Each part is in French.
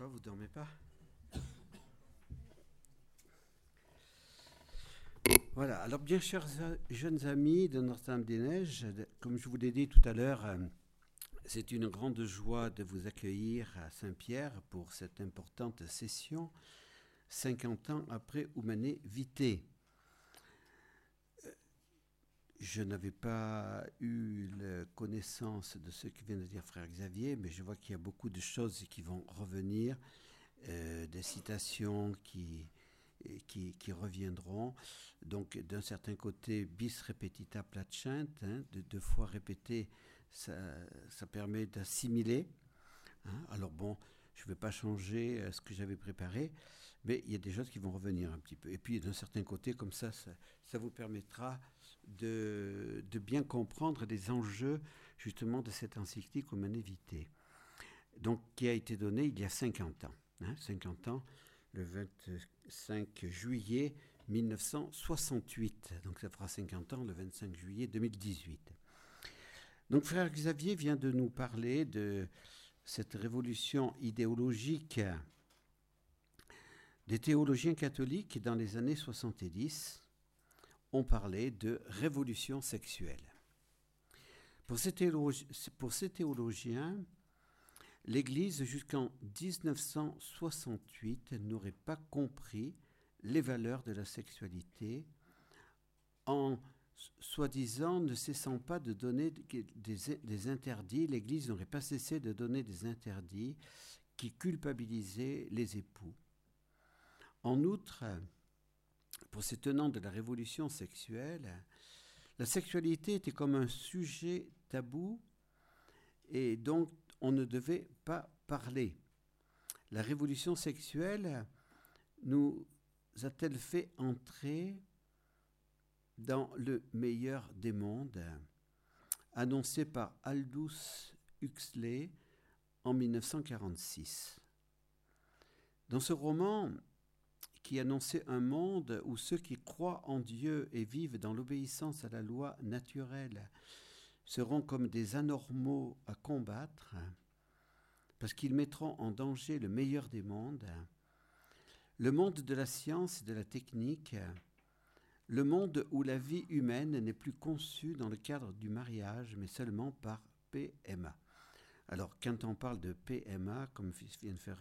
va, vous dormez pas Voilà, alors bien chers jeunes amis de Notre-Dame-des-Neiges, comme je vous l'ai dit tout à l'heure, euh, c'est une grande joie de vous accueillir à Saint-Pierre pour cette importante session, 50 ans après Oumané Vité. Euh, je n'avais pas eu la connaissance de ce que vient de dire frère Xavier, mais je vois qu'il y a beaucoup de choses qui vont revenir, euh, des citations qui, qui, qui, reviendront. Donc, d'un certain côté, bis repetita placent, hein, de deux fois répéter, ça, permet d'assimiler. Hein. Alors bon, je ne vais pas changer euh, ce que j'avais préparé, mais il y a des choses qui vont revenir un petit peu. Et puis, d'un certain côté, comme ça, ça vous permettra de, bien comprendre les enjeux, justement, de cette encyclique évité Donc, qui a été donnée il y a 50 ans. Hein, 50 ans, le 25 juillet 1968. Donc ça fera 50 ans le 25 juillet 2018. Donc frère Xavier vient de nous parler de cette révolution idéologique des théologiens catholiques dans les années 70 ont parlé de révolution sexuelle. Pour ces, théologiens, l'Église jusqu'en 1968 n'aurait pas compris les valeurs de la sexualité en soi-disant ne cessant pas de donner des interdits, l'Église n'aurait pas cessé de donner des interdits qui culpabilisaient les époux. En outre, pour ces tenants de la révolution sexuelle, la sexualité était comme un sujet tabou et donc on ne devait pas parler. La révolution sexuelle nous a-t-elle fait entrer dans le meilleur des mondes, annoncé par Aldous Huxley en 1946. Dans ce roman, qui annonçait un monde où ceux qui croient en Dieu et vivent dans l'obéissance à la loi naturelle seront comme des anormaux à combattre, parce qu'ils mettront en danger le meilleur des mondes, le monde de la science et de la technique, le monde où la vie humaine n'est plus conçue dans le cadre du mariage, mais seulement par PMA. Alors, quand on parle de PMA, comme vient de faire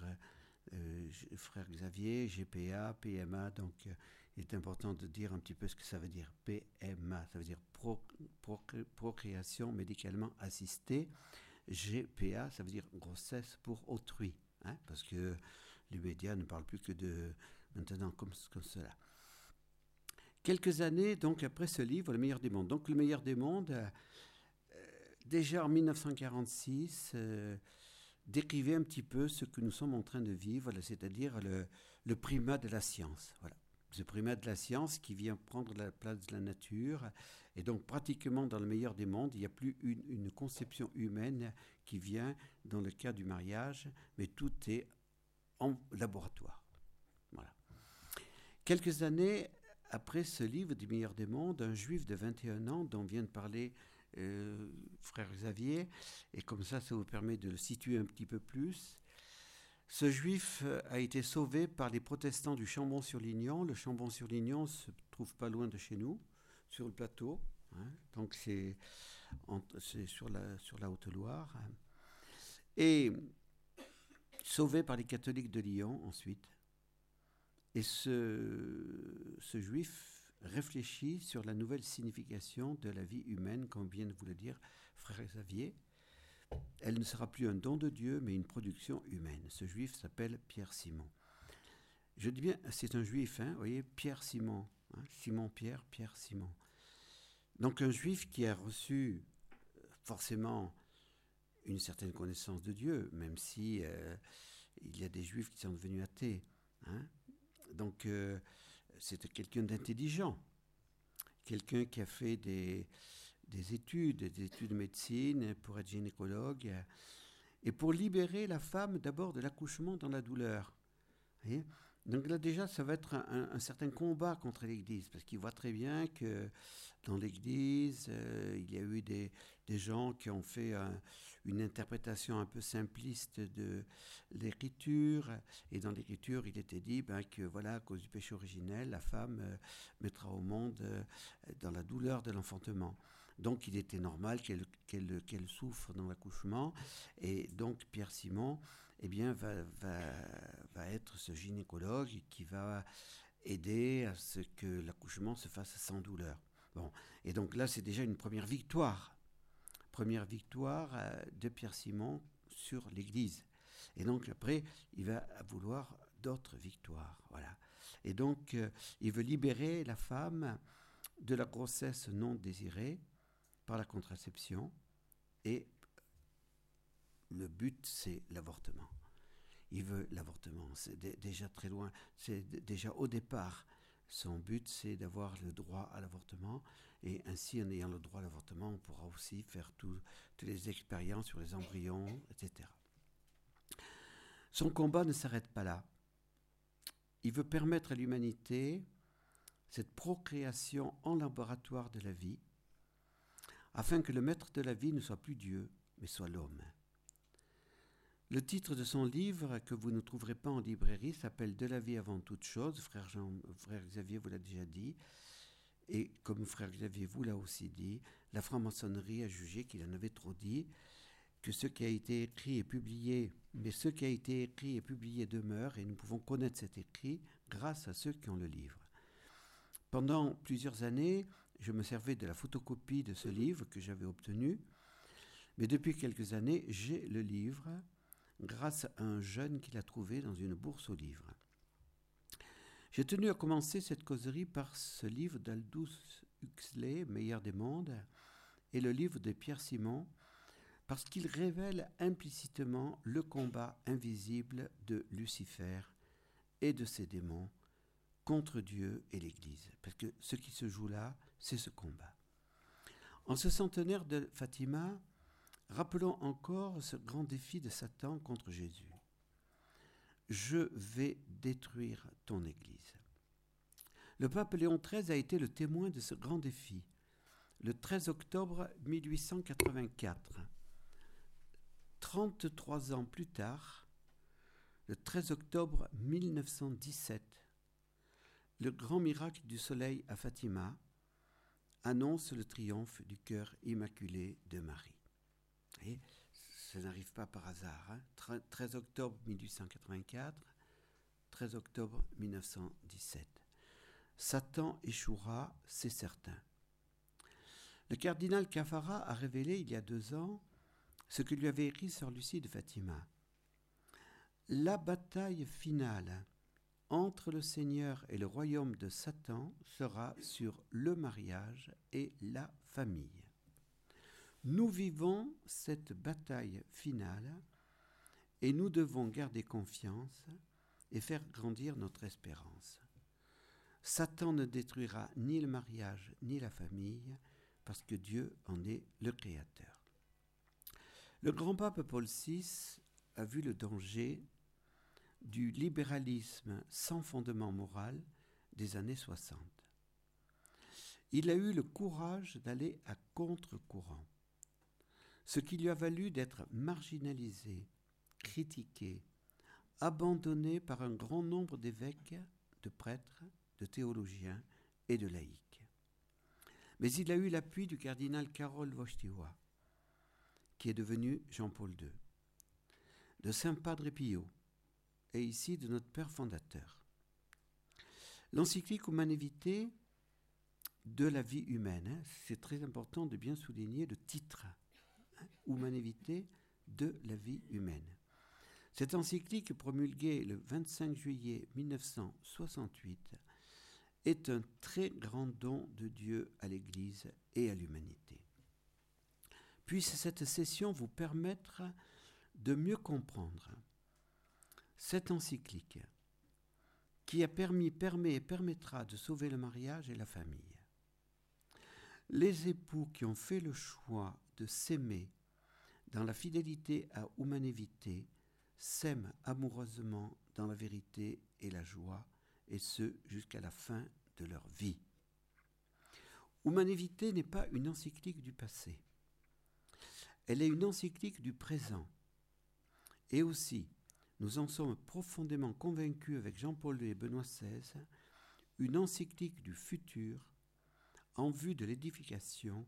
euh, frère Xavier, GPA, PMA, donc euh, il est important de dire un petit peu ce que ça veut dire. PMA, ça veut dire procréation médicalement assistée. GPA, ça veut dire grossesse pour autrui, hein, parce que les médias ne parlent plus que de maintenant comme, comme cela. Quelques années donc après ce livre, Le meilleur des mondes. Donc Le meilleur des mondes, euh, déjà en 1946, euh, décrivait un petit peu ce que nous sommes en train de vivre, c'est-à-dire le, primat de la science. Voilà. Ce primat de la science qui vient prendre la place de la nature. Et donc pratiquement dans le meilleur des mondes, il n'y a plus une, une conception humaine qui vient dans le cas du mariage, mais tout est en laboratoire. Voilà. Quelques années après ce livre du meilleur des mondes, un juif de 21 ans dont vient de parler euh, frère Xavier, et comme ça, ça vous permet de le situer un petit peu plus. Ce juif a été sauvé par les protestants du Chambon-sur-Lignon. Le Chambon-sur-Lignon se trouve pas loin de chez nous, sur le plateau. Hein. donc c'est sur la, Haute-Loire. Et sauvé par les catholiques de Lyon ensuite. Et ce juif réfléchit sur la nouvelle signification de la vie humaine, comme vient de vous le dire frère Xavier. Elle ne sera plus un don de Dieu, mais une production humaine. Ce juif s'appelle Pierre Simon. Je dis bien, c'est un juif, hein, vous voyez, Pierre Simon. Hein, Simon Pierre, Pierre Simon. Donc un juif qui a reçu euh, forcément une certaine connaissance de Dieu, même si euh, il y a des juifs qui sont devenus athées. Hein. Donc, euh, c'était quelqu'un d'intelligent, quelqu'un qui a fait des, des, études, des études de médecine pour être gynécologue, et pour libérer la femme d'abord de l'accouchement dans la douleur. Donc là déjà, ça va être un, certain combat contre l'Église, parce qu'il voit très bien que dans l'Église, euh, il y a eu des, des gens qui ont fait un, une interprétation un peu simpliste de l'écriture. Et dans l'écriture, il était dit ben, que, voilà, à cause du péché originel, la femme euh, mettra au monde euh, dans la douleur de l'enfantement. Donc il était normal qu'elle souffre dans l'accouchement. Et donc Pierre Simon eh bien, va, va, être ce gynécologue qui va aider à ce que l'accouchement se fasse sans douleur. Bon. Et donc là, c'est déjà une première victoire. Première victoire euh, de Pierre Simon sur l'Église. Et donc après, il va vouloir d'autres victoires. Voilà. Et donc, euh, il veut libérer la femme de la grossesse non désirée par la contraception et le but c'est l'avortement. Il veut l'avortement, c'est déjà très loin, c'est déjà au départ son but c'est d'avoir le droit à l'avortement et ainsi en ayant le droit à l'avortement on pourra aussi faire toutes les expériences sur les embryons, etc. Son combat ne s'arrête pas là. Il veut permettre à l'humanité cette procréation en laboratoire de la vie afin que le maître de la vie ne soit plus Dieu, mais soit l'homme. Le titre de son livre, que vous ne trouverez pas en librairie, s'appelle De la vie avant toute chose. Frère, Xavier vous l'a déjà dit. Et comme frère Xavier vous l'a aussi dit, la franc-maçonnerie a jugé qu'il en avait trop dit, que ce qui a été écrit et publié, mais ce qui a été écrit et publié demeure, et nous pouvons connaître cet écrit grâce à ceux qui ont le livre. Pendant plusieurs années, je me servais de la photocopie de ce livre que j'avais obtenu, mais depuis quelques années, j'ai le livre grâce à un jeune qui l'a trouvé dans une bourse aux livres. J'ai tenu à commencer cette causerie par ce livre d'Aldous Huxley, Meilleur des mondes, et le livre de Pierre Simon, parce qu'il révèle implicitement le combat invisible de Lucifer et de ses démons contre Dieu et l'Église. Parce que ce qui se joue là, c'est ce combat. En ce centenaire de Fatima, rappelons encore ce grand défi de Satan contre Jésus. Je vais détruire ton Église. Le pape Léon XIII a été le témoin de ce grand défi. Le 13 octobre 1884, 33 ans plus tard, le 13 octobre 1917, le grand miracle du soleil à Fatima annonce le triomphe du cœur immaculé de Marie. Et ça n'arrive pas par hasard. 13 hein. octobre 1884, 13 octobre 1917. Satan échouera, c'est certain. Le cardinal Cafara a révélé il y a deux ans ce que lui avait écrit sur Lucie de Fatima. La bataille finale entre le Seigneur et le royaume de Satan sera sur le mariage et la famille. Nous vivons cette bataille finale et nous devons garder confiance et faire grandir notre espérance. Satan ne détruira ni le mariage ni la famille parce que Dieu en est le Créateur. Le grand pape Paul VI a vu le danger du libéralisme sans fondement moral des années 60. Il a eu le courage d'aller à contre-courant, ce qui lui a valu d'être marginalisé, critiqué, abandonné par un grand nombre d'évêques, de prêtres, de théologiens et de laïcs. Mais il a eu l'appui du cardinal Karol Wojtyła, qui est devenu Jean-Paul II, de Saint Padre Pio, et ici de notre Père fondateur. L'encyclique Humane de la vie humaine, c'est très important de bien souligner le titre, Humane de la vie humaine. Cette encyclique promulguée le 25 juillet 1968 est un très grand don de Dieu à l'Église et à l'humanité. Puisse cette session vous permettre de mieux comprendre cette encyclique, qui a permis, permet et permettra de sauver le mariage et la famille. Les époux qui ont fait le choix de s'aimer dans la fidélité à humanité s'aiment amoureusement dans la vérité et la joie, et ce jusqu'à la fin de leur vie. Humanité n'est pas une encyclique du passé. Elle est une encyclique du présent. Et aussi, nous en sommes profondément convaincus avec Jean-Paul II et Benoît XVI, une encyclique du futur en vue de l'édification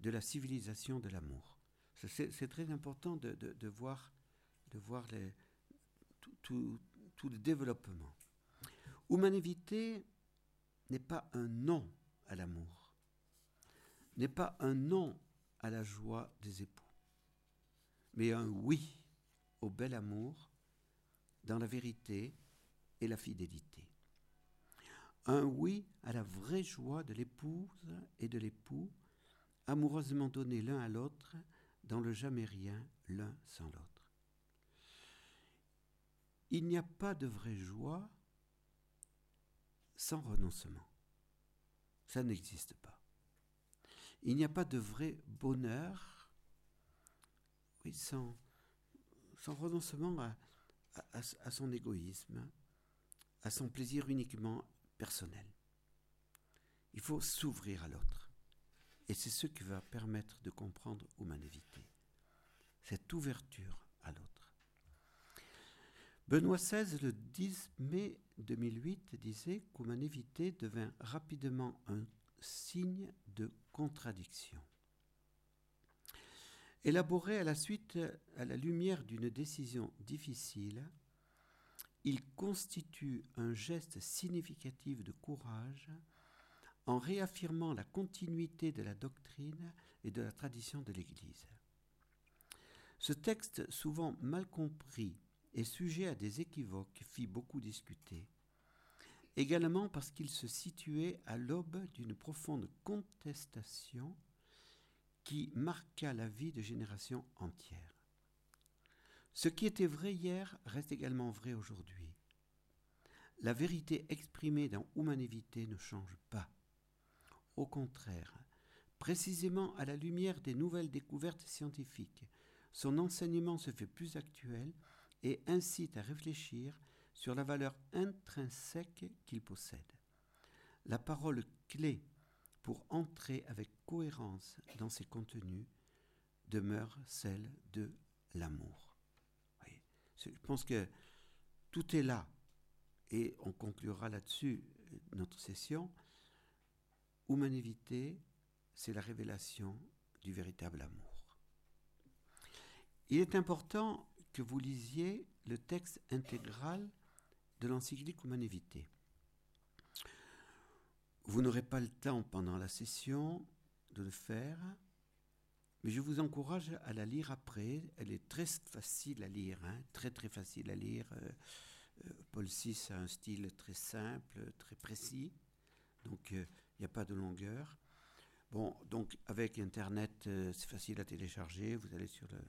de la civilisation de l'amour. C'est très important de, voir, de voir tout, le développement. Humanité n'est pas un non à l'amour, n'est pas un non à la joie des époux, mais un oui au bel amour dans la vérité et la fidélité. Un oui à la vraie joie de l'épouse et de l'époux, amoureusement donnés l'un à l'autre, dans le jamais rien l'un sans l'autre. Il n'y a pas de vraie joie sans renoncement. Ça n'existe pas. Il n'y a pas de vrai bonheur sans, renoncement à, son égoïsme, à son plaisir uniquement personnel. Il faut s'ouvrir à l'autre. Et c'est ce qui va permettre de comprendre humanité. Cette ouverture à l'autre. Benoît XVI, le 10 mai 2008, disait qu'humanité devint rapidement un signe de contradiction. Élaboré à la suite, à la lumière d'une décision difficile, il constitue un geste significatif de courage en réaffirmant la continuité de la doctrine et de la tradition de l'Église. Ce texte, souvent mal compris et sujet à des équivoques, fit beaucoup discuter, également parce qu'il se situait à l'aube d'une profonde contestation qui marqua la vie de générations entières. Ce qui était vrai hier reste également vrai aujourd'hui. La vérité exprimée dans Humanité ne change pas. Au contraire, précisément à la lumière des nouvelles découvertes scientifiques, son enseignement se fait plus actuel et incite à réfléchir sur la valeur intrinsèque qu'il possède. La parole clé pour entrer avec cohérence dans ses contenus demeure celle de l'amour. Je pense que tout est là et on conclura là-dessus notre session. Humanité, c'est la révélation du véritable amour. Il est important que vous lisiez le texte intégral de l'encyclique Humanité. Vous n'aurez pas le temps pendant la session de le faire, mais je vous encourage à la lire après. Elle est très facile à lire, hein, très très facile à lire. Euh, euh, Paul VI a un style très simple, très précis, donc euh, il n'y a pas de longueur. Bon, donc avec Internet, c'est facile à télécharger. Vous allez sur le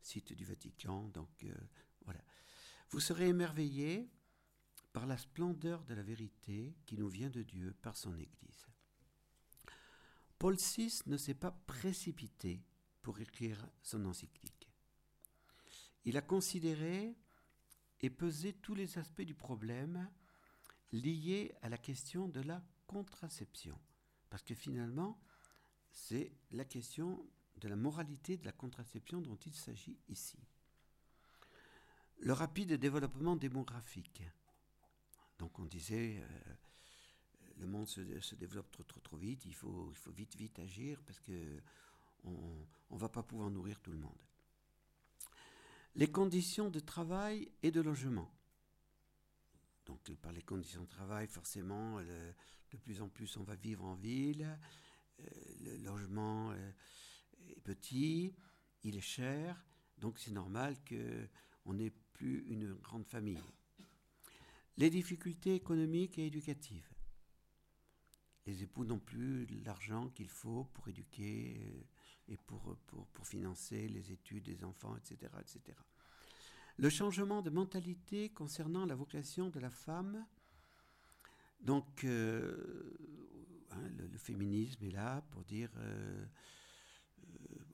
site du Vatican, donc voilà. Vous serez émerveillé par la splendeur de la vérité qui nous vient de Dieu par son Église. Paul VI ne s'est pas précipité pour écrire son encyclique. Il a considéré et pesé tous les aspects du problème liés à la question de la contraception. Parce que finalement, c'est la question de la moralité de la contraception dont il s'agit ici. Le rapide développement démographique, donc on disait, euh, le monde se, développe trop, trop, trop vite, il faut, il faut vite, vite agir parce que on ne va pas pouvoir nourrir tout le monde. Les conditions de travail et de logement. Donc par les conditions de travail, forcément, de plus en plus on va vivre en ville, euh, le logement euh, est petit, il est cher, donc c'est normal qu'on n'ait plus une grande famille les difficultés économiques et éducatives. Les époux n'ont plus l'argent qu'il faut pour éduquer euh, et pour, pour, financer les études des enfants, etc., etc. Le changement de mentalité concernant la vocation de la femme. Donc, euh, hein, le, féminisme est là pour dire euh,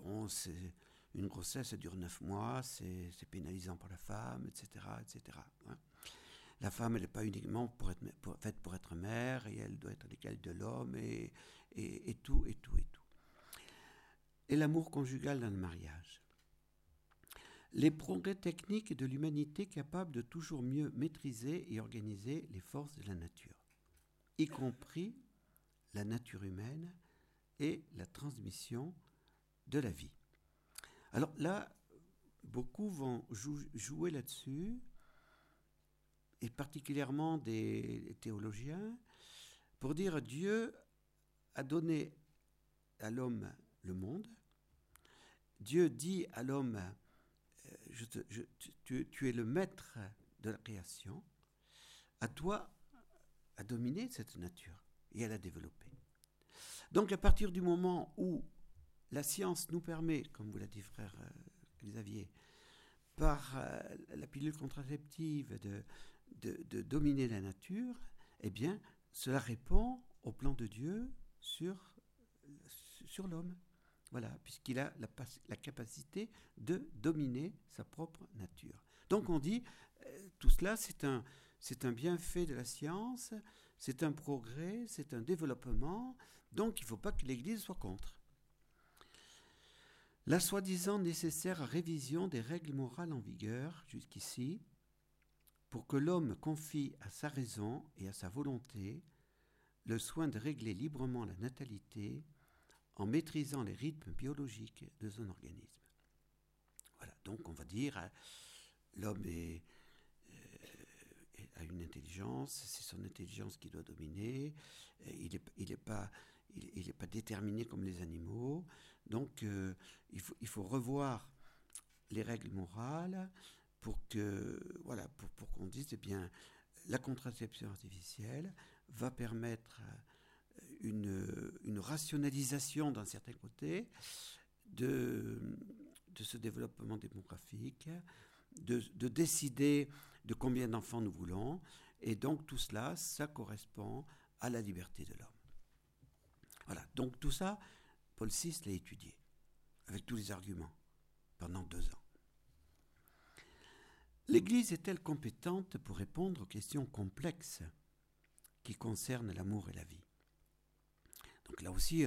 bon, c'est une grossesse, ça dure neuf mois, c'est pénalisant pour la femme, etc., etc. La femme, elle n'est pas uniquement faite pour être mère, et elle doit être l'égal de l'homme, et, et, tout, et tout, et tout. Et l'amour conjugal dans le mariage. les progrès techniques de l'humanité capable de toujours mieux maîtriser et organiser les forces de la nature, y compris la nature humaine et la transmission de la vie. Alors là, beaucoup vont jouer là-dessus, et particulièrement des théologiens, pour dire Dieu a donné à l'homme le monde. Dieu dit à l'homme, euh, tu, es le maître de la création, à toi à dominer cette nature et à la développer. Donc à partir du moment où la science nous permet, comme vous l'a dit frère euh, Xavier, par euh, la pilule contraceptive de, de, dominer la nature, eh bien, cela répond au plan de Dieu sur, sur l'homme. Voilà, puisqu'il a la, la, capacité de dominer sa propre nature. Donc on dit, euh, tout cela, c'est un, c'est un bienfait de la science, c'est un progrès, c'est un développement, donc il ne faut pas que l'Église soit contre. La soi-disant nécessaire révision des règles morales en vigueur jusqu'ici, pour que l'homme confie à sa raison et à sa volonté le soin de régler librement la natalité en maîtrisant les rythmes biologiques de son organisme. Voilà, donc on va dire, euh, l'homme est, a une intelligence, c'est son intelligence qui doit dominer, euh, il n'est il est pas, il, pas déterminé comme les animaux, donc il, faut, il faut revoir les règles morales, pour que voilà pour, qu'on dise eh bien la contraception artificielle va permettre euh, une, une rationalisation d'un certain côté de, de ce développement démographique, de décider de combien d'enfants nous voulons, et donc tout cela, ça correspond à la liberté de l'homme. Voilà, donc tout ça, Paul VI l'a étudié, avec tous les arguments, pendant deux ans. L'Église est-elle compétente pour répondre aux questions complexes qui concernent l'amour et la vie? Donc là aussi,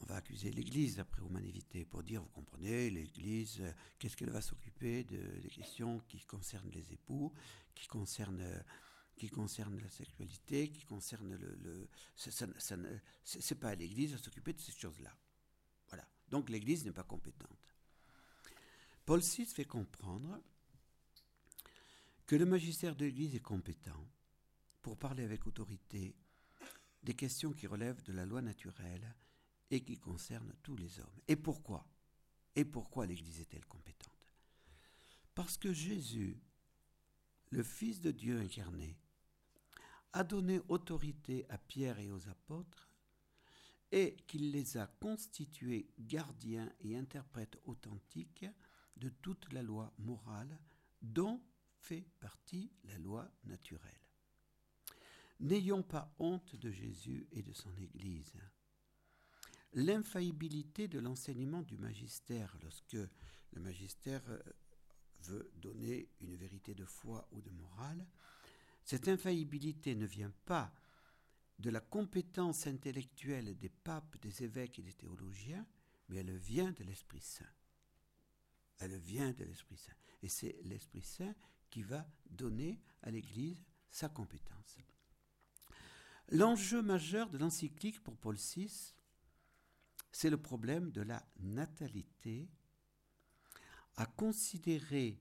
on va accuser l'Église après humanité pour dire, vous comprenez, l'Église, qu'est-ce qu'elle va s'occuper des questions qui concernent les époux, qui concernent qui concernent la sexualité, qui concernent le... le c'est pas à l'Église à s'occuper de ces choses-là. Voilà. Donc l'Église n'est pas compétente. Paul VI fait comprendre que le magistère de l'Église est compétent pour parler avec autorité des questions qui relèvent de la loi naturelle et qui concernent tous les hommes. Et pourquoi? Et pourquoi l'Église est-elle compétente? Parce que Jésus, le Fils de Dieu incarné, a donné autorité à Pierre et aux apôtres et qu'il les a constitués gardiens et interprètes authentiques de toute la loi morale dont fait partie la loi naturelle. N'ayons pas honte de Jésus et de son Église. L'infaillibilité de l'enseignement du magistère, lorsque le magistère euh, veut donner une vérité de foi ou de morale, cette infaillibilité ne vient pas de la compétence intellectuelle des papes, des évêques et des théologiens, mais elle vient de l'Esprit Saint. Elle vient de l'Esprit Saint. Et c'est l'Esprit Saint qui va donner à l'Église sa compétence. L'enjeu majeur de l'encyclique pour Paul VI, c'est le problème de la natalité, à considérer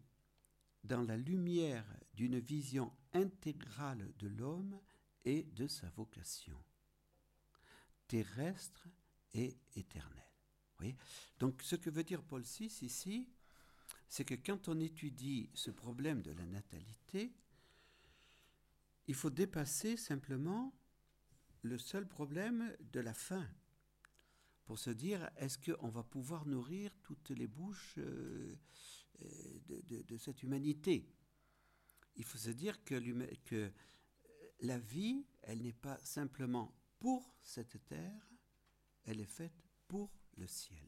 dans la lumière d'une vision intégrale de l'homme et de sa vocation, terrestre et éternelle. Donc ce que veut dire Paul VI ici, c'est que quand on étudie ce problème de la natalité, il faut dépasser simplement le seul problème de la faim pour se dire est-ce qu'on va pouvoir nourrir toutes les bouches euh, euh, de, cette humanité? Il faut se dire que, que la vie, elle n'est pas simplement pour cette terre, elle est faite pour le ciel.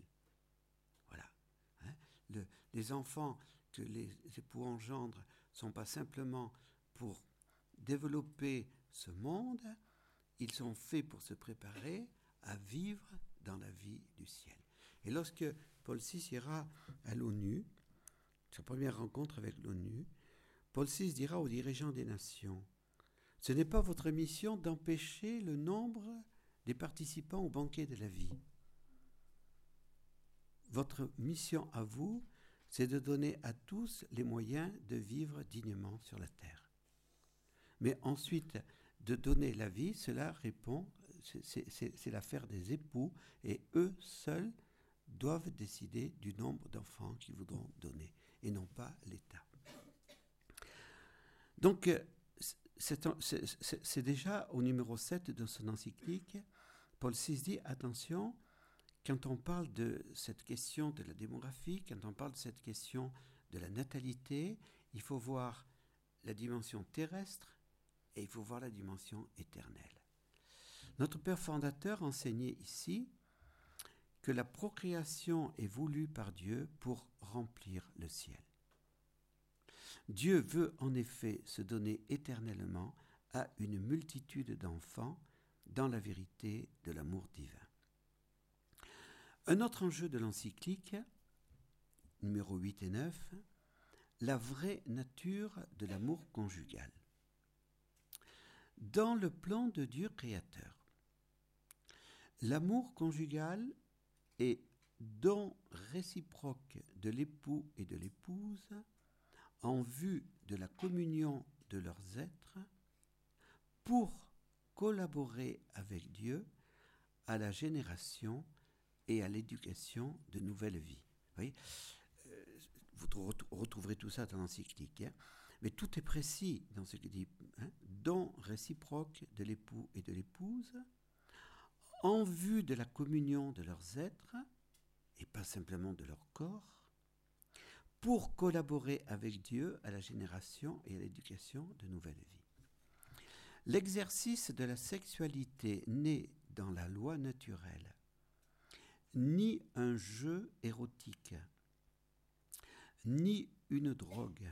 Les enfants que les époux engendrent sont pas simplement pour développer ce monde, ils sont faits pour se préparer à vivre dans la vie du ciel. Et lorsque Paul VI ira à l'ONU, sa première rencontre avec l'ONU, Paul VI dira aux dirigeants des nations, Ce n'est pas votre mission d'empêcher le nombre des participants au banquet de la vie. Votre mission à vous, c'est de donner à tous les moyens de vivre dignement sur la terre. Mais ensuite, de donner la vie, cela répond, c'est l'affaire des époux, et eux seuls doivent décider du nombre d'enfants qu'ils voudront donner, et non pas l'État. Donc, euh, c'est déjà au numéro 7 de son encyclique, Paul VI dit, attention, quand on parle de cette question de la démographie, quand on parle de cette question de la natalité, il faut voir la dimension terrestre et il faut voir la dimension éternelle. Notre Père fondateur enseignait ici que la procréation est voulue par Dieu pour remplir le ciel. Dieu veut en effet se donner éternellement à une multitude d'enfants dans la vérité de l'amour divin. Un autre enjeu de l'encyclique, numéro 8 et 9, la vraie nature de l'amour conjugal. Dans le plan de Dieu créateur, l'amour conjugal est don réciproque de l'époux et de l'épouse en vue de la communion de leurs êtres pour collaborer avec Dieu à la génération et à l'éducation de nouvelles vies. Vous, euh, retrouverez tout ça dans l'encyclique. Hein. Mais tout est précis dans ce qu'il dit. Hein, don réciproque de l'époux et de l'épouse, en vue de la communion de leurs êtres, et pas simplement de leur corps, pour collaborer avec Dieu à la génération et à l'éducation de nouvelles vies. L'exercice de la sexualité n'est dans la loi naturelle ni un jeu érotique, ni une drogue,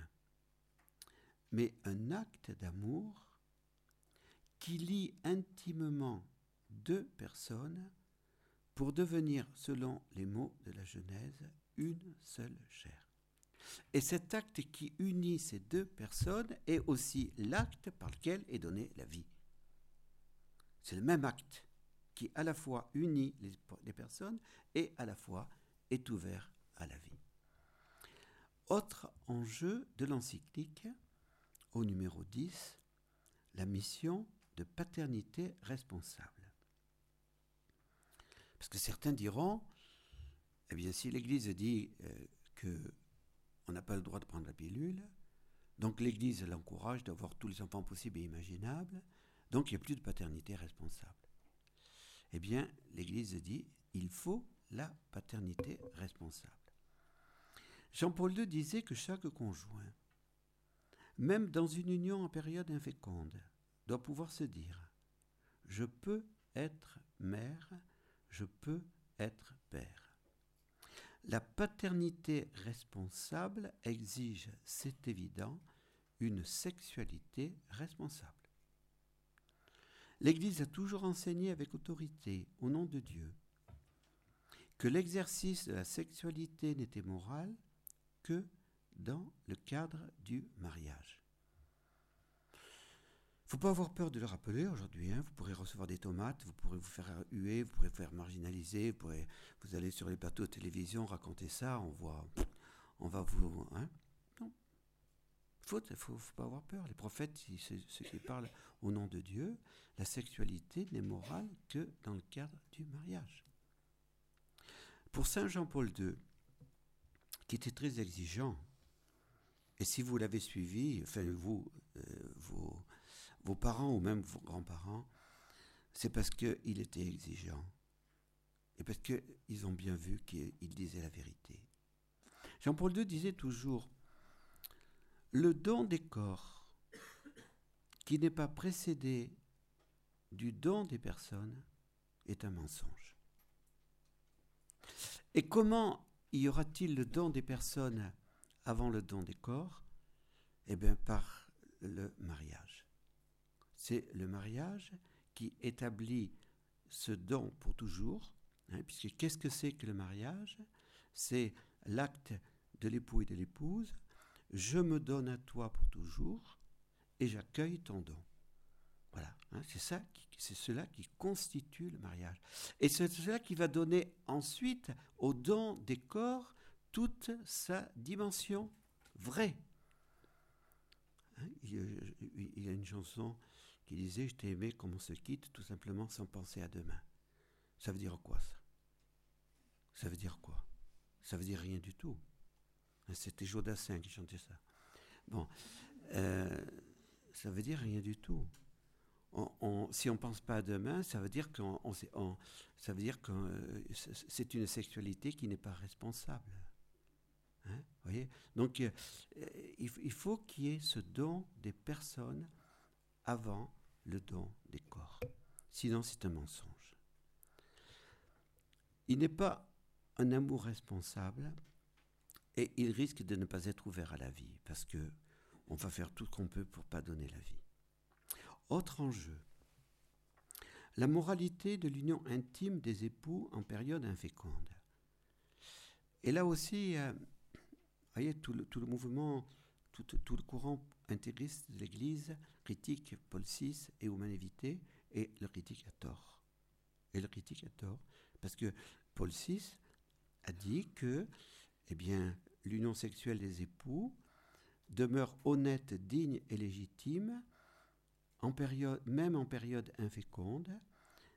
mais un acte d'amour qui lie intimement deux personnes pour devenir, selon les mots de la Genèse, une seule chair. Et cet acte qui unit ces deux personnes est aussi l'acte par lequel est donnée la vie. C'est le même acte qui à la fois unit les, personnes et à la fois est ouvert à la vie. Autre enjeu de l'encyclique, au numéro 10, la mission de paternité responsable. Parce que certains diront, eh bien si l'Église dit euh, que on n'a pas le droit de prendre la pilule, donc l'Église l'encourage d'avoir tous les enfants possibles et imaginables, donc il n'y a plus de paternité responsable. Eh bien, l'Église dit, il faut la paternité responsable. Jean-Paul II disait que chaque conjoint, même dans une union en période inféconde, doit pouvoir se dire, je peux être mère, je peux être père. La paternité responsable exige, c'est évident, une sexualité responsable. L'Église a toujours enseigné avec autorité, au nom de Dieu, que l'exercice de la sexualité n'était moral que dans le cadre du mariage. Faut pas avoir peur de le rappeler aujourd'hui. Hein. Vous pourrez recevoir des tomates, vous pourrez vous faire huer, vous pourrez vous faire marginaliser, vous, pourrez, vous allez sur les plateaux de télévision raconter ça, on, voit, on va vous... Hein. non. Il ne faut, pas avoir peur. Les prophètes, ceux qui parlent au nom de Dieu, la sexualité n'est morale que dans le cadre du mariage. Pour Saint Jean-Paul II, qui était très exigeant, et si vous l'avez suivi, enfin vous, euh, vos, vos parents ou même vos grands-parents, c'est parce qu'il était exigeant. Et parce qu'ils ont bien vu qu'il disait la vérité. Jean-Paul II disait toujours, le don des corps qui n'est pas précédé du don des personnes est un mensonge. Et comment y aura-t-il le don des personnes avant le don des corps? Eh bien par le mariage. C'est le mariage qui établit ce don pour toujours, hein, puisque qu'est-ce que c'est que le mariage? C'est l'acte de l'époux et de l'épouse, je me donne à toi pour toujours et j'accueille ton don. Voilà, hein, c'est ça, c'est cela qui constitue le mariage. Et c'est cela qui va donner ensuite au don des corps toute sa dimension vraie. Hein, il y a une chanson qui disait Je t'ai aimé comme on se quitte, tout simplement sans penser à demain. Ça veut dire quoi ça? Ça veut dire quoi? Ça veut dire rien du tout. Hein, c'était Jodassin qui chantait ça. Bon, euh, ça veut dire rien du tout. si on ne pense pas à demain, ça veut dire que euh, c'est une sexualité qui n'est pas responsable. Hein, voyez? Donc, euh, il, faut qu'il y ait ce don des personnes avant le don des corps. Sinon, c'est un mensonge. Il n'est pas un amour responsable et il risque de ne pas être ouvert à la vie parce que on va faire tout ce qu'on peut pour pas donner la vie. Autre enjeu, la moralité de l'union intime des époux en période inféconde. Et là aussi, vous voyez, tout le, tout le mouvement, tout, tout, le courant intégriste de l'Église critique Paul VI et Humanité, et le critique à tort. Et le critique à tort, parce que Paul VI a dit que, eh bien, l'union sexuelle des époux demeure honnête, digne et légitime, en période, même en période inféconde,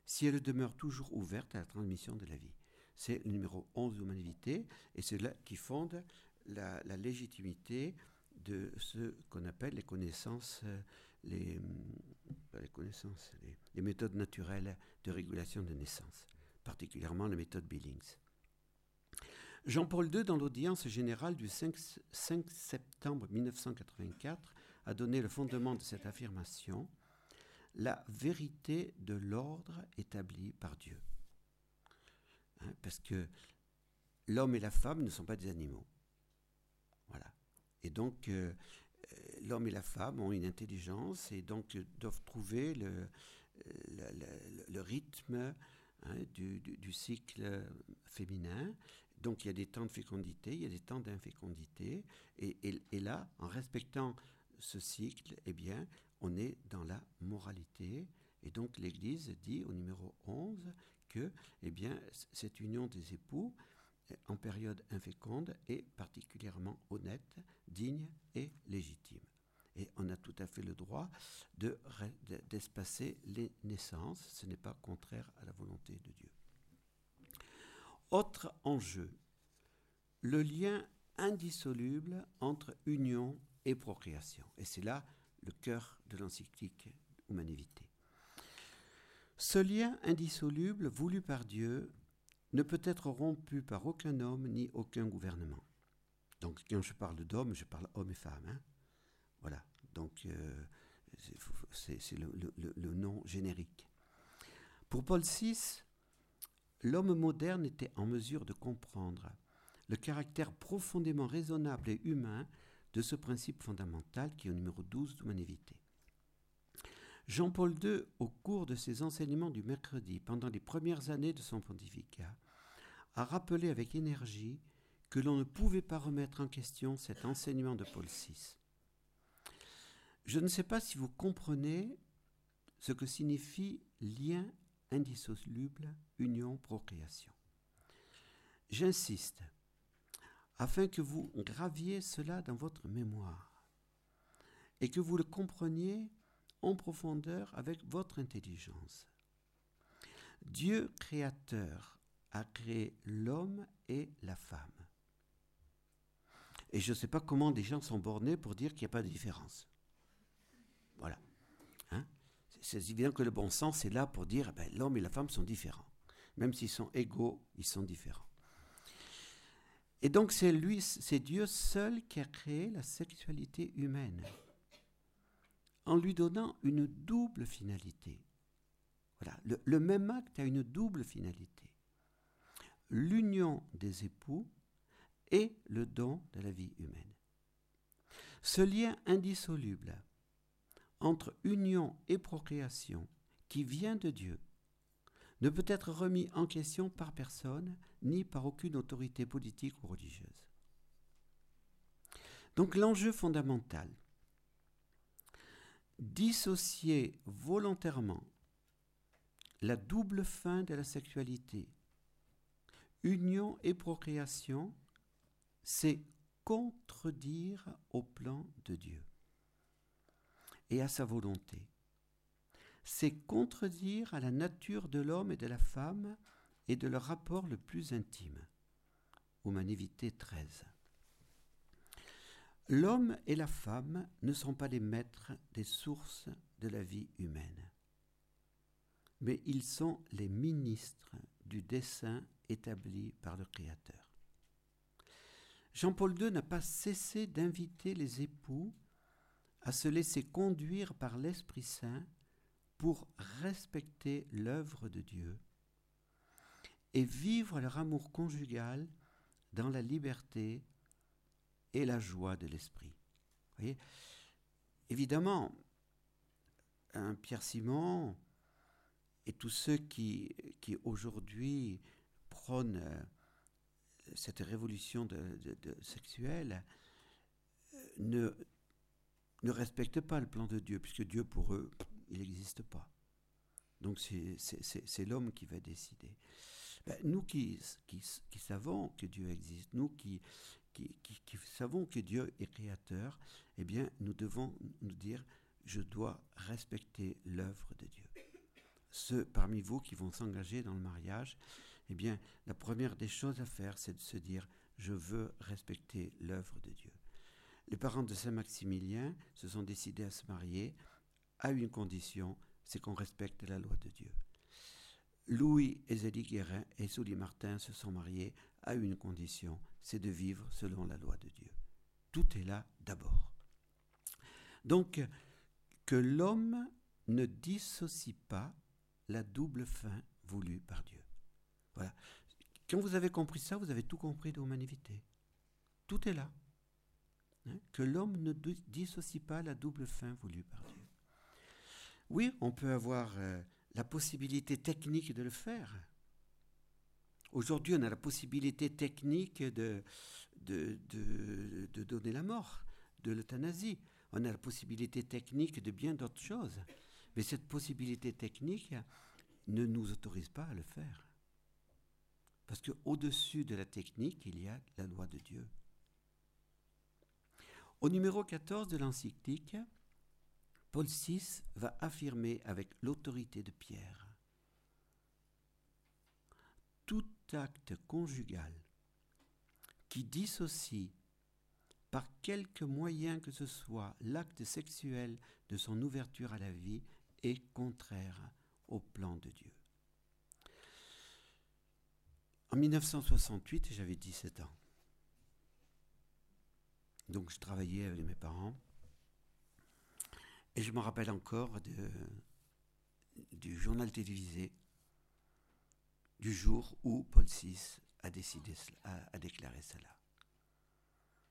si elle demeure toujours ouverte à la transmission de la vie. C'est le numéro 11 de Humanité, et c'est là qui fonde la, légitimité de ce qu'on appelle les connaissances, les, les connaissances, les, méthodes naturelles de régulation de naissance, particulièrement la méthode Billings. Jean-Paul II, dans l'audience générale du 5, 5, septembre 1984, a donné le fondement de cette affirmation, la vérité de l'ordre établi par Dieu. Hein, parce que l'homme et la femme ne sont pas des animaux. Voilà. Et donc, euh, l'homme et la femme ont une intelligence et donc doivent trouver le, rythme hein, du, du, cycle féminin. Donc il y a des temps de fécondité, il y a des temps d'infécondité, et, et, là, en respectant ce cycle, eh bien, on est dans la moralité, et donc l'Église dit au numéro 11 que, eh bien, cette union des époux en période inféconde est particulièrement honnête, digne et légitime. Et on a tout à fait le droit d'espacer de, les naissances, ce n'est pas contraire à la volonté de Dieu. Autre enjeu, le lien indissoluble entre union et procréation. Et c'est là le cœur de l'encyclique Humanité. Ce lien indissoluble voulu par Dieu ne peut être rompu par aucun homme ni aucun gouvernement. Donc quand je parle d'homme, je parle homme et femme. Hein. voilà, donc euh, c'est le nom générique. Pour Paul VI, l'homme moderne était en mesure de comprendre le caractère profondément raisonnable et humain de ce principe fondamental qui est au numéro 12 d'Humanité. Jean-Paul II, au cours de ses enseignements du mercredi, pendant les premières années de son pontificat, a rappelé avec énergie que l'on ne pouvait pas remettre en question cet enseignement de Paul VI. Je ne sais pas si vous comprenez ce que signifie lien indissoluble, union, procréation. J'insiste, afin que vous graviez cela dans votre mémoire et que vous le compreniez en profondeur avec votre intelligence. Dieu créateur a créé l'homme et la femme. Et je ne sais pas comment des gens sont bornés pour dire qu'il n'y a pas de différence. Voilà c'est évident que le bon sens est là pour dire eh ben, l'homme et la femme sont différents. Même s'ils sont égaux, ils sont différents. Et donc c'est lui, c'est Dieu seul qui a créé la sexualité humaine en lui donnant une double finalité. Voilà, le, le même acte a une double finalité. L'union des époux et le don de la vie humaine. Ce lien indissoluble entre union et procréation qui vient de Dieu ne peut être remis en question par personne ni par aucune autorité politique ou religieuse. Donc l'enjeu fondamental, dissocier volontairement la double fin de la sexualité, union et procréation, c'est contredire au plan de Dieu et à sa volonté. C'est contredire à la nature de l'homme et de la femme et de leur rapport le plus intime. Humanité 13. L'homme et la femme ne sont pas les maîtres des sources de la vie humaine, mais ils sont les ministres du dessein établi par le Créateur. Jean-Paul II n'a pas cessé d'inviter les époux à se laisser conduire par l'Esprit Saint pour respecter l'œuvre de Dieu et vivre leur amour conjugal dans la liberté et la joie de l'esprit. Évidemment, Pierre Simon et tous ceux qui, qui aujourd'hui prônent euh, cette révolution de, sexuelle euh, ne, ne respectent pas le plan de Dieu, puisque Dieu pour eux, il n'existe pas. Donc c'est l'homme qui va décider. Ben, nous qui, qui, qui, savons que Dieu existe, nous qui, qui, savons que Dieu est créateur, eh bien, nous devons nous dire, je dois respecter l'œuvre de Dieu. Ceux parmi vous qui vont s'engager dans le mariage, eh bien, la première des choses à faire, c'est de se dire, je veux respecter l'œuvre de Dieu. Les parents de Saint-Maximilien se sont décidés à se marier à une condition, c'est qu'on respecte la loi de Dieu. Louis et Zélie Guérin et Souli Martin se sont mariés à une condition, c'est de vivre selon la loi de Dieu. Tout est là d'abord. Donc, que l'homme ne dissocie pas la double fin voulue par Dieu. Voilà. Quand vous avez compris ça, vous avez tout compris de l'humanité. Tout est là. Hein, que l'homme ne dissocie pas la double fin voulue par Dieu. Oui, on peut avoir euh, la possibilité technique de le faire. Aujourd'hui, on a la possibilité technique de, de, de, donner la mort, de l'euthanasie. On a la possibilité technique de bien d'autres choses. Mais cette possibilité technique ne nous autorise pas à le faire. Parce qu'au-dessus de la technique, il y a la loi de Dieu. Au numéro 14 de l'encyclique, Paul VI va affirmer avec l'autorité de Pierre tout acte conjugal qui dissocie par quelque moyen que ce soit l'acte sexuel de son ouverture à la vie est contraire au plan de Dieu. En 1968, j'avais 17 ans. Donc je travaillais avec mes parents. Et je me rappelle encore du journal télévisé du jour où Paul VI a décidé, a, déclaré cela.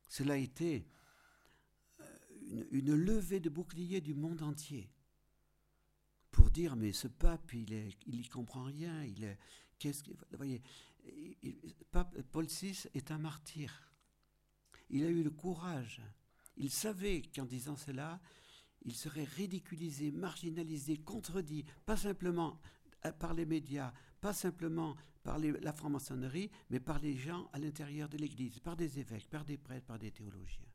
Cela a été euh, une, levée de bouclier du monde entier pour dire mais ce pape il est, il y comprend rien il est qu'est-ce que vous voyez pape Paul VI est un martyr il a eu le courage. Il savait qu'en disant cela, il serait ridiculisé, marginalisé, contredit, pas simplement euh, par les médias, pas simplement par la franc-maçonnerie, mais par les gens à l'intérieur de l'Église, par des évêques, par des prêtres, par des théologiens.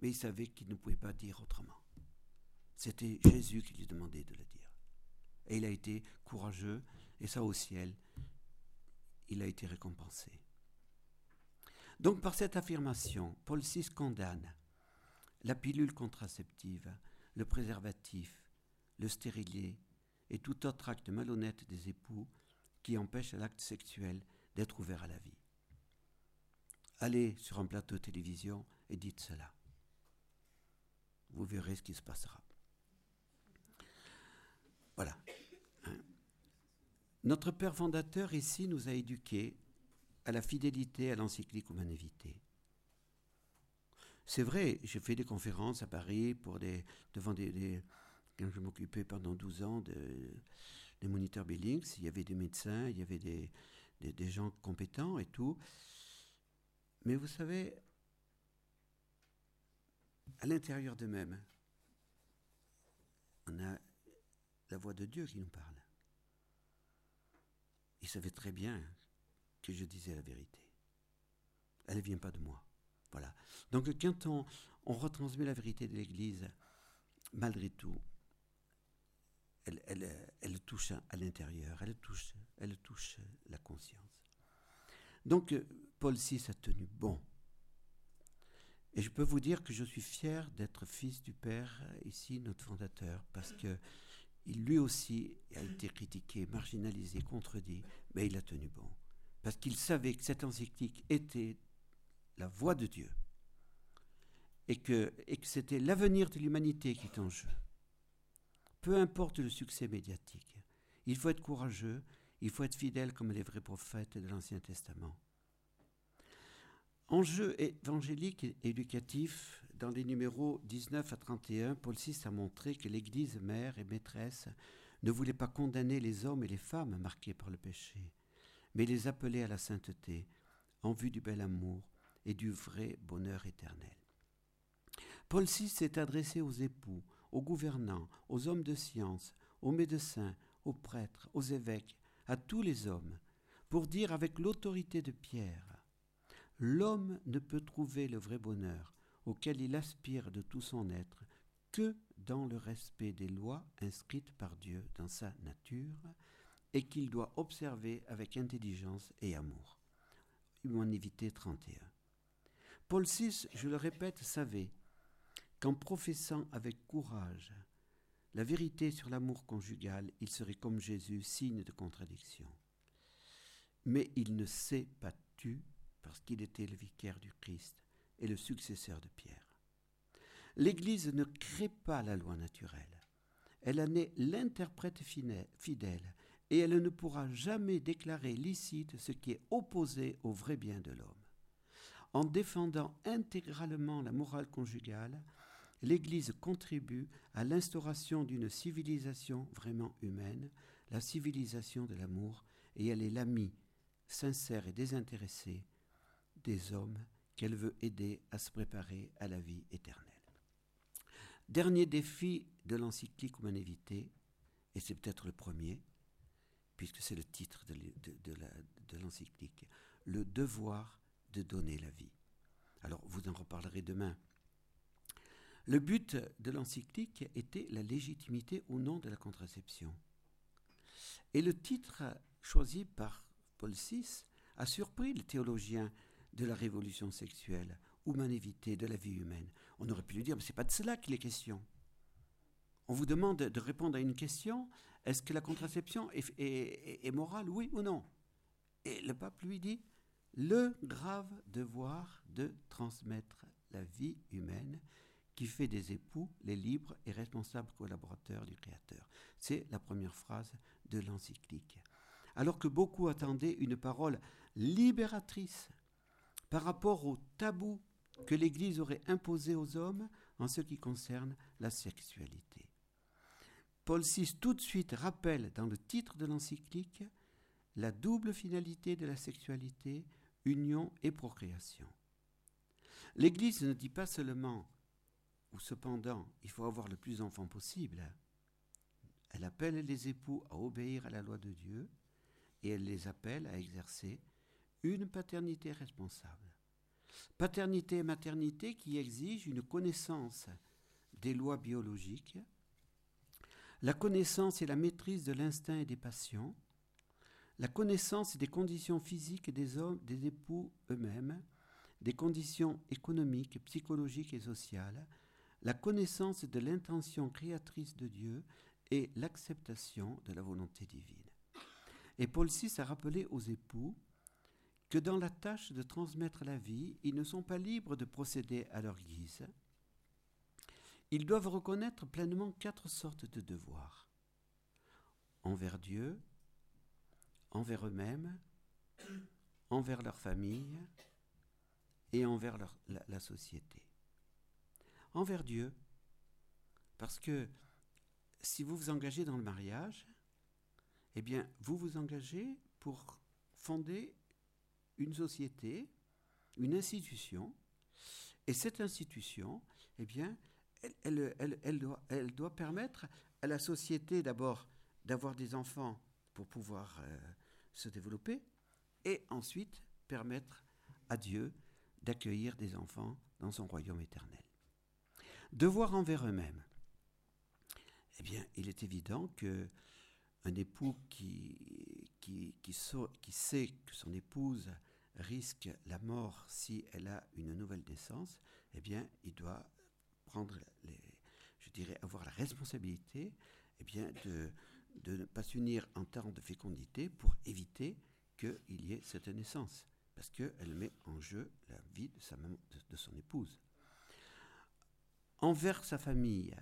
Mais il savait qu'il ne pouvait pas dire autrement. C'était Jésus qui lui demandait de le dire. Et il a été courageux, et ça au ciel, il a été récompensé. Donc par cette affirmation, Paul VI condamne la pilule contraceptive, le préservatif, le stérilet et tout autre acte malhonnête des époux qui empêche l'acte sexuel d'être ouvert à la vie. Allez sur un plateau de télévision et dites cela. Vous verrez ce qui se passera. Voilà. Hein. Notre Père fondateur ici nous a éduqués à la fidélité à l'encyclique Humanité. C'est vrai, j'ai fait des conférences à Paris pour des, devant des, quand je m'occupais pendant 12 ans de, des moniteurs Billings, il y avait des médecins, il y avait des, des, gens compétents et tout. Mais vous savez, à l'intérieur d'eux-mêmes, on a la voix de Dieu qui nous parle. Il savait très bien que je disais la vérité. Elle ne vient pas de moi. Voilà. Donc quand on retransmet la vérité de l'Église, malgré tout, elle, touche à l'intérieur, elle touche, elle touche la conscience. Donc Paul VI a tenu bon. Et je peux vous dire que je suis fier d'être fils du Père, ici notre fondateur, parce que il lui aussi a été critiqué, marginalisé, contredit, mais il a tenu bon. Parce qu'il savait que cette encyclique était la voix de Dieu et que, et que c'était l'avenir de l'humanité qui est en jeu. Peu importe le succès médiatique, il faut être courageux, il faut être fidèle comme les vrais prophètes de l'Ancien Testament. Enjeu évangélique et éducatif, dans les numéros 19 à 31, Paul VI a montré que l'Église mère et maîtresse ne voulait pas condamner les hommes et les femmes marqués par le péché, mais les appeler à la sainteté en vue du bel amour et du vrai bonheur éternel. Paul VI s'est adressé aux époux, aux gouvernants, aux hommes de science, aux médecins, aux prêtres, aux évêques, à tous les hommes, pour dire avec l'autorité de Pierre, L'homme ne peut trouver le vrai bonheur auquel il aspire de tout son être que dans le respect des lois inscrites par Dieu dans sa nature et qu'il doit observer avec intelligence et amour. Humanité 31. Paul VI, je le répète, savait qu'en professant avec courage la vérité sur l'amour conjugal, il serait comme Jésus, signe de contradiction. Mais il ne s'est pas tu parce qu'il était le vicaire du Christ et le successeur de Pierre. L'Église ne crée pas la loi naturelle. Elle en est l'interprète fidèle et elle ne pourra jamais déclarer licite ce qui est opposé au vrai bien de l'homme. En défendant intégralement la morale conjugale, l'Église contribue à l'instauration d'une civilisation vraiment humaine, la civilisation de l'amour, et elle est l'ami sincère et désintéressé des hommes qu'elle veut aider à se préparer à la vie éternelle. Dernier défi de l'encyclique Humanité, et c'est peut-être le premier, puisque c'est le titre de, l'encyclique, le devoir de donner la vie. Alors, vous en reparlerez demain. Le but de l'encyclique était la légitimité ou non de la contraception. Et le titre choisi par Paul VI a surpris le théologien de la révolution sexuelle, humanité de la vie humaine. On aurait pu lui dire, mais c'est pas de cela qu'il est question. On vous demande de répondre à une question, est-ce que la contraception est, morale, oui ou non? Et le pape lui dit, le grave devoir de transmettre la vie humaine qui fait des époux les libres et responsables collaborateurs du Créateur. C'est la première phrase de l'encyclique. Alors que beaucoup attendaient une parole libératrice par rapport au tabou que l'Église aurait imposé aux hommes en ce qui concerne la sexualité. Paul VI tout de suite rappelle dans le titre de l'encyclique la double finalité de la sexualité, union et procréation. L'Église ne dit pas seulement, ou cependant, il faut avoir le plus d'enfants possible. Elle appelle les époux à obéir à la loi de Dieu et elle les appelle à exercer une paternité responsable. Paternité et maternité qui exigent une connaissance des lois biologiques, la connaissance et la maîtrise de l'instinct et des passions, la connaissance des conditions physiques des hommes, des époux eux-mêmes, des conditions économiques, psychologiques et sociales, la connaissance de l'intention créatrice de Dieu et l'acceptation de la volonté divine. Et Paul VI a rappelé aux époux que dans la tâche de transmettre la vie, ils ne sont pas libres de procéder à leur guise. Ils doivent reconnaître pleinement quatre sortes de devoirs. Envers Dieu, envers eux-mêmes, envers leur famille et envers la, la société. Envers Dieu, parce que si vous vous engagez dans le mariage, eh bien, vous vous engagez pour fonder une société, une institution, Et cette institution, eh bien, elle, doit permettre à la société d'abord d'avoir des enfants pour pouvoir euh, se développer, et ensuite permettre à Dieu d'accueillir des enfants dans son royaume éternel. Devoir envers eux-mêmes. Eh bien, il est évident que un époux qui, sait que son épouse risque la mort si elle a une nouvelle naissance, eh bien, il doit prendre les, je dirais, avoir la responsabilité, eh bien, de, de ne pas s'unir en termes de fécondité pour éviter qu'il y ait cette naissance, parce qu'elle met en jeu la vie de, sa, de son épouse. Envers sa famille,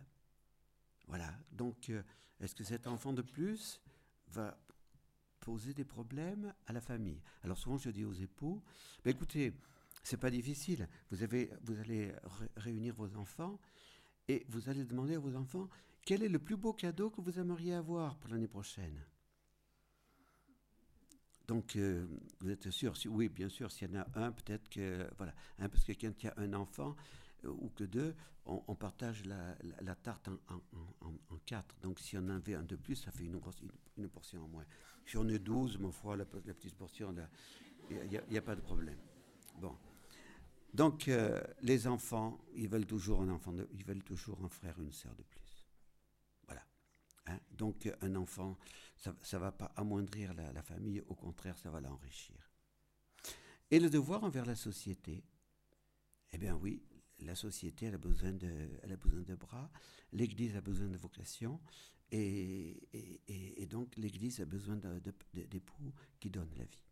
voilà, donc euh, est-ce que cet enfant de plus va poser des problèmes à la famille? Alors souvent je dis aux époux, mais écoutez, c'est pas difficile, vous, avez, vous allez réunir vos enfants et vous allez demander à vos enfants, quel est le plus beau cadeau que vous aimeriez avoir pour l'année prochaine? Donc, euh, vous êtes sûr Oui, bien sûr, s'il y en a un, peut-être que. Voilà. Parce que quelqu'un qui a un enfant, ou que deux, on, partage la, tarte en, quatre. Donc, si on en avait un de plus, ça fait une, une, portion en moins. Si on est douze, mon foi, la, petite portion, il n'y a, pas de problème. Bon. Donc, euh, les enfants, ils veulent toujours un enfant, de, ils veulent toujours un frère, une sœur de plus. Hein? Donc un enfant, ça ne va pas amoindrir la, famille, au contraire, ça va l'enrichir. Et le devoir envers la société, eh bien oui, la société a besoin de, a besoin de bras, l'Église a besoin de vocation, et, et, donc l'Église a besoin d'époux qui donnent la vie.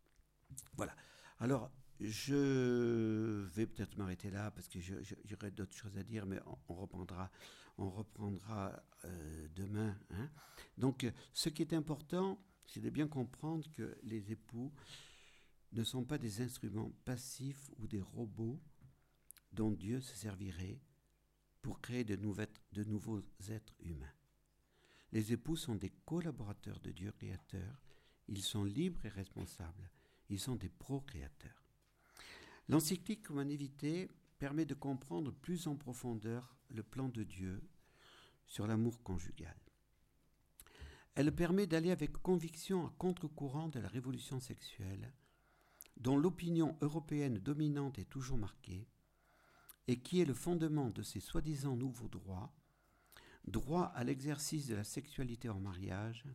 Voilà. Alors, je vais peut-être m'arrêter là parce que j'aurais d'autres choses à dire, mais on, reprendra, on reprendra euh, demain. Hein. Donc, ce qui est important, c'est de bien comprendre que les époux ne sont pas des instruments passifs ou des robots dont Dieu se servirait pour créer de, nouveaux êtres humains. Les époux sont des collaborateurs de Dieu créateur, ils sont libres et responsables, ils sont des procréateurs. L'encyclique Humanité permet de comprendre plus en profondeur le plan de Dieu sur l'amour conjugal. Elle permet d'aller avec conviction à contre-courant de la révolution sexuelle, dont l'opinion européenne dominante est toujours marquée, et qui est le fondement de ces soi-disant nouveaux droits, droit à l'exercice de la sexualité en mariage,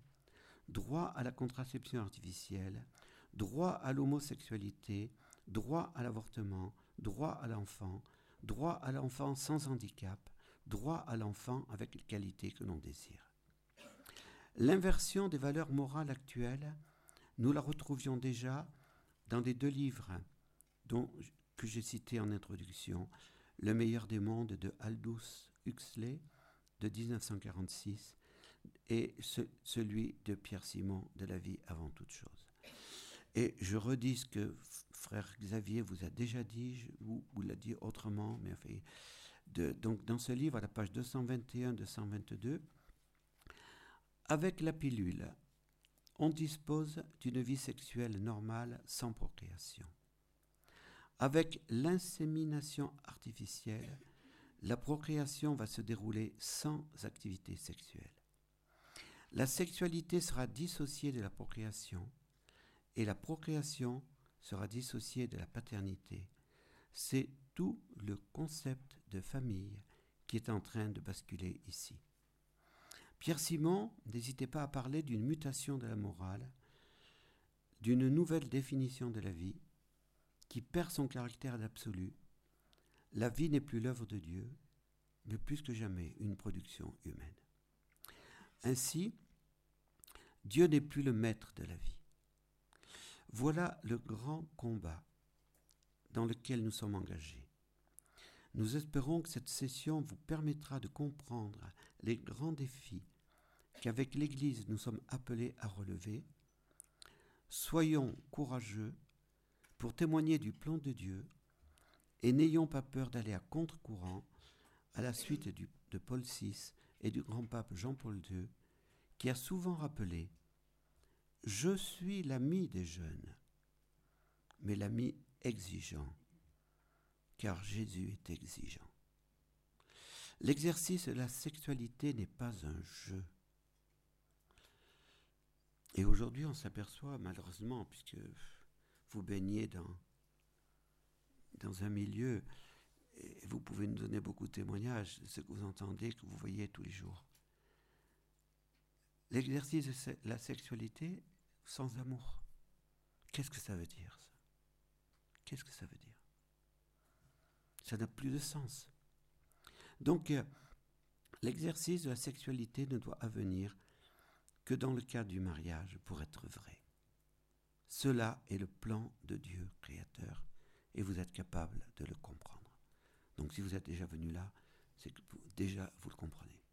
droit à la contraception artificielle, droit à l'homosexualité, droit à l'avortement, droit à l'enfant, droit à l'enfant sans handicap, droit à l'enfant avec les qualités que l'on désire. L'inversion des valeurs morales actuelles, nous la retrouvions déjà dans les deux livres dont, que j'ai cités en introduction, Le meilleur des mondes de Aldous Huxley de 1946 et celui de Pierre Simon de La vie avant toute chose. Et je redis ce que frère Xavier vous a déjà dit, ou vous l'a dit autrement, mais enfin, donc dans ce livre, à la page 221-222, avec la pilule, on dispose d'une vie sexuelle normale sans procréation. Avec l'insémination artificielle, la procréation va se dérouler sans activité sexuelle. La sexualité sera dissociée de la procréation et la procréation sera dissociée de la paternité. C'est tout le concept de famille qui est en train de basculer ici. Pierre Simon n'hésitait pas à parler d'une mutation de la morale, d'une nouvelle définition de la vie, qui perd son caractère d'absolu. La vie n'est plus l'œuvre de Dieu, mais plus que jamais une production humaine. Ainsi, Dieu n'est plus le maître de la vie. Voilà le grand combat dans lequel nous sommes engagés. Nous espérons que cette session vous permettra de comprendre les grands défis qu'avec l'Église nous sommes appelés à relever. Soyons courageux pour témoigner du plan de Dieu et n'ayons pas peur d'aller à contre-courant à la suite de Paul VI et du grand pape Jean-Paul II qui a souvent rappelé je suis l'ami des jeunes, mais l'ami exigeant, car Jésus est exigeant. L'exercice de la sexualité n'est pas un jeu. Et aujourd'hui, on s'aperçoit, malheureusement, puisque vous baignez dans, dans un milieu, et vous pouvez nous donner beaucoup de témoignages de ce que vous entendez, que vous voyez tous les jours. L'exercice de la sexualité sans amour. Qu'est-ce que ça veut dire, ça? Qu'est-ce que ça veut dire? Ça n'a plus de sens. Donc, euh, l'exercice de la sexualité ne doit advenir que dans le cas du mariage pour être vrai. Cela est le plan de Dieu créateur et vous êtes capable de le comprendre. Donc si vous êtes déjà venu là, c'est que déjà vous le comprenez.